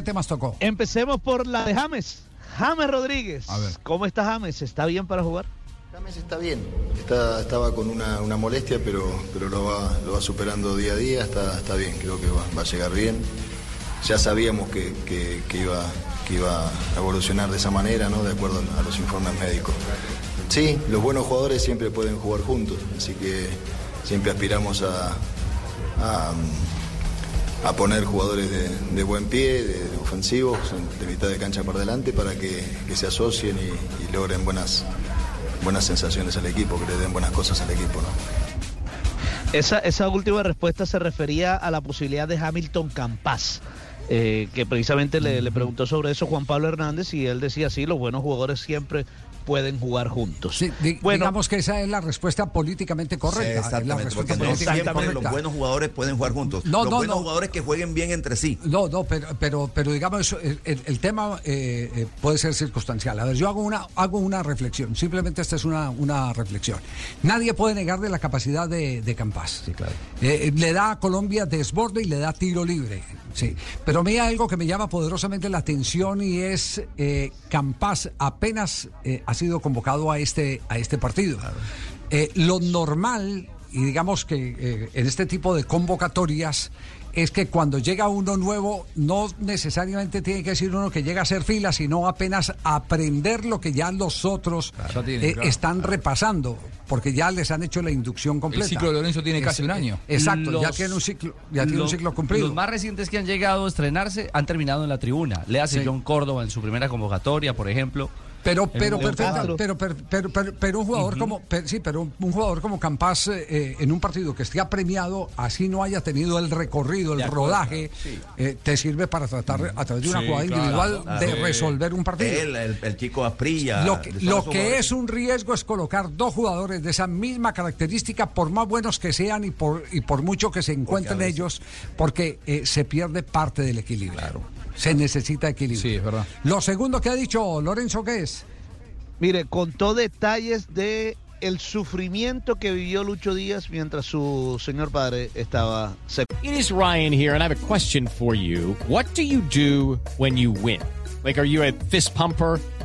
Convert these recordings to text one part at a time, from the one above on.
¿Qué temas tocó? Empecemos por la de James. James Rodríguez. A ver. ¿Cómo está James? ¿Está bien para jugar? James está bien, está, estaba con una, una molestia, pero, pero lo, va, lo va superando día a día, está, está bien, creo que va, va a llegar bien. Ya sabíamos que, que- que iba, que iba a evolucionar de esa manera, ¿no? de acuerdo a los informes médicos. Sí, los buenos jugadores siempre pueden jugar juntos, así que siempre aspiramos a, a, a poner jugadores de, de buen pie, de, ofensivos, de mitad de cancha por delante, para que, que se asocien y, y logren buenas, buenas sensaciones al equipo, que le den buenas cosas al equipo. ¿no? Esa, esa última respuesta se refería a la posibilidad de Hamilton Campas. eh, que precisamente le, le preguntó sobre eso Juan Pablo Hernández y él decía sí, los buenos jugadores siempre pueden jugar juntos. Sí, di- bueno, digamos que esa es la respuesta políticamente correcta. Sí, es la exactamente, respuesta porque no políticamente siempre los buenos jugadores pueden jugar juntos. No, los no, buenos no. jugadores que jueguen bien entre sí. No, no, pero, pero, pero digamos, el, el- el tema eh, eh, puede ser circunstancial. A ver, yo hago una, hago una reflexión, simplemente esta es una, una reflexión. Nadie puede negarle la capacidad de, de Campas. Eh, le da a Colombia desborde y le da tiro libre. Sí. Pero a mí hay algo que me llama poderosamente la atención y es eh, Campas apenas eh, ha sido convocado a este, a este partido. Eh, lo normal, y digamos que eh, en este tipo de convocatorias, es que cuando llega uno nuevo, no necesariamente tiene que decir uno que llega a hacer fila, sino apenas aprender lo que ya los otros eh, claro. están repasando, porque ya les han hecho la inducción completa. ciclo de Lorenzo tiene casi un año. Exacto, ya tiene un ciclo, ya tiene un Los- ciclo cumplido. Los más recientes que han llegado a estrenarse han terminado en la tribuna. Le hace Sí. John Córdoba en su primera convocatoria, por ejemplo. Pero, pero, perfecta- pero, pero, pero, pero, un jugador como, per- sí, pero un, un jugador como Campas eh, eh, en un partido que esté premiado, así no haya tenido el recorrido, el acuerdo, rodaje, eh, te sirve para tratar a través de una Sí, jugada claro, individual claro. de resolver un partido. Él, el, el chico Asprilla. Lo que, lo es un riesgo es colocar dos jugadores de esa misma característica, por más buenos que sean y por, y por mucho que se encuentren ellos, porque eh, se pierde parte del equilibrio. Se necesita equilibrio. Sí, es verdad. Lo segundo que ha dicho Lorenzo, ¿qué es? mire, contó detalles de el sufrimiento que vivió Lucho Díaz mientras su señor padre estaba seco. It is Ryan here, and I have a question for you. What do you do when you win? Like, are you a fist pumper?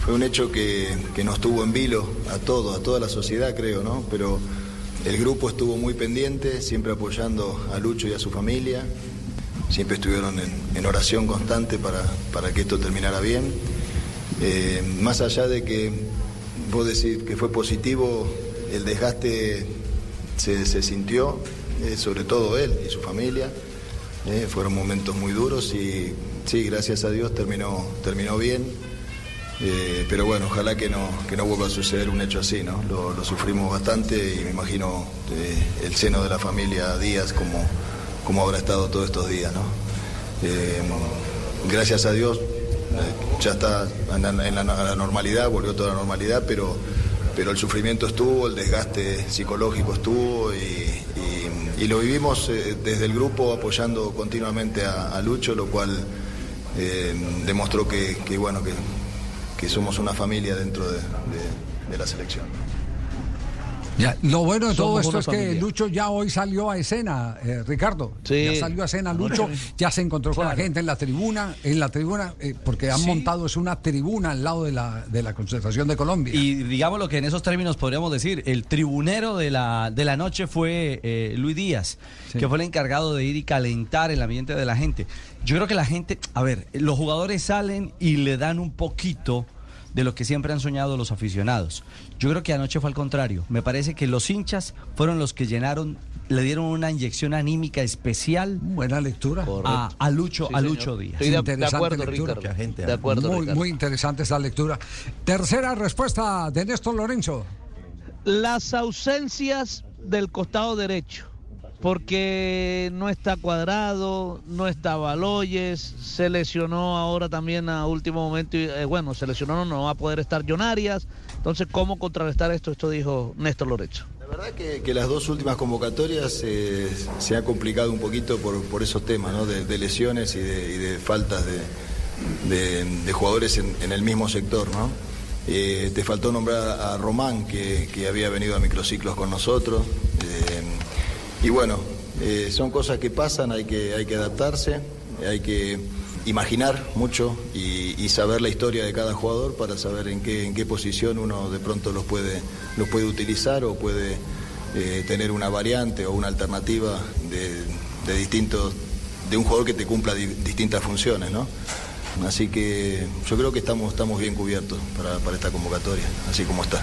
fue un hecho que, que nos tuvo en vilo a todos, a toda la sociedad creo, ¿no? Pero el grupo estuvo muy pendiente, siempre apoyando a Lucho y a su familia, siempre estuvieron en, en oración constante para, para que esto terminara bien. Eh, más allá de que vos decís que fue positivo, el desgaste se, se sintió, eh, sobre todo él y su familia. Eh, fueron momentos muy duros y sí, gracias a Dios terminó, terminó bien. Eh, pero bueno, ojalá que no, que no vuelva a suceder un hecho así, ¿no? Lo, sufrimos bastante y me imagino eh, el seno de la familia Díaz como, como habrá estado todos estos días, ¿no? Eh, gracias a Dios ya está en la, en la- normalidad, volvió toda la normalidad, pero, pero el sufrimiento estuvo, el desgaste psicológico estuvo y, lo vivimos desde el grupo apoyando continuamente a, Lucho, lo cual demostró que, bueno, que, que somos una familia dentro de, de- la selección. Ya, lo bueno de todo Somos esto es que familia. Lucho ya hoy salió a escena, eh, Ricardo. Sí. Ya salió a escena Lucho, ya se encontró con la gente en la tribuna, en la tribuna, eh, porque han Sí. montado es una tribuna al lado de la, de la concentración de Colombia. Y digamos lo que en esos términos podríamos decir, el tribunero de la, de la noche fue eh, Luis Díaz, Sí. que fue el encargado de ir y calentar el ambiente de la gente. Yo creo que la gente, a ver, los jugadores salen y le dan un poquito de lo que siempre han soñado los aficionados. Yo creo que anoche fue al contrario. Me parece que los hinchas fueron los que llenaron, le dieron una inyección anímica especial. Buena lectura. A, a Lucho, Sí, a señor. Lucho Díaz. Estoy de, de Interesante acuerdo, lectura. Ricardo. Gente, de ¿eh? acuerdo, muy, Ricardo. muy interesante esa lectura. Tercera respuesta de Néstor Lorenzo. Las ausencias del costado derecho, porque no está cuadrado, no está Baloyes, se lesionó ahora también a último momento, y, eh, bueno, se lesionó, no, va a poder estar John entonces ¿cómo contrarrestar esto? Esto dijo Néstor Lorenzo. La verdad que, las dos últimas convocatorias eh, se ha complicado un poquito por, por esos temas, ¿no? de, lesiones y de, faltas de, de- jugadores en, el mismo sector. ¿no? Eh, te faltó nombrar a Román, que había venido a microciclos con nosotros. Y bueno, eh, son cosas que pasan, hay que, hay que adaptarse, hay que imaginar mucho y, y saber la historia de cada jugador para saber en qué, en qué posición uno de pronto los puede, los puede utilizar o puede eh, tener una variante o una alternativa de, de distintos, de un jugador que te cumpla di- distintas funciones, ¿no? Así que yo creo que estamos, estamos bien cubiertos para, para esta convocatoria, así como está.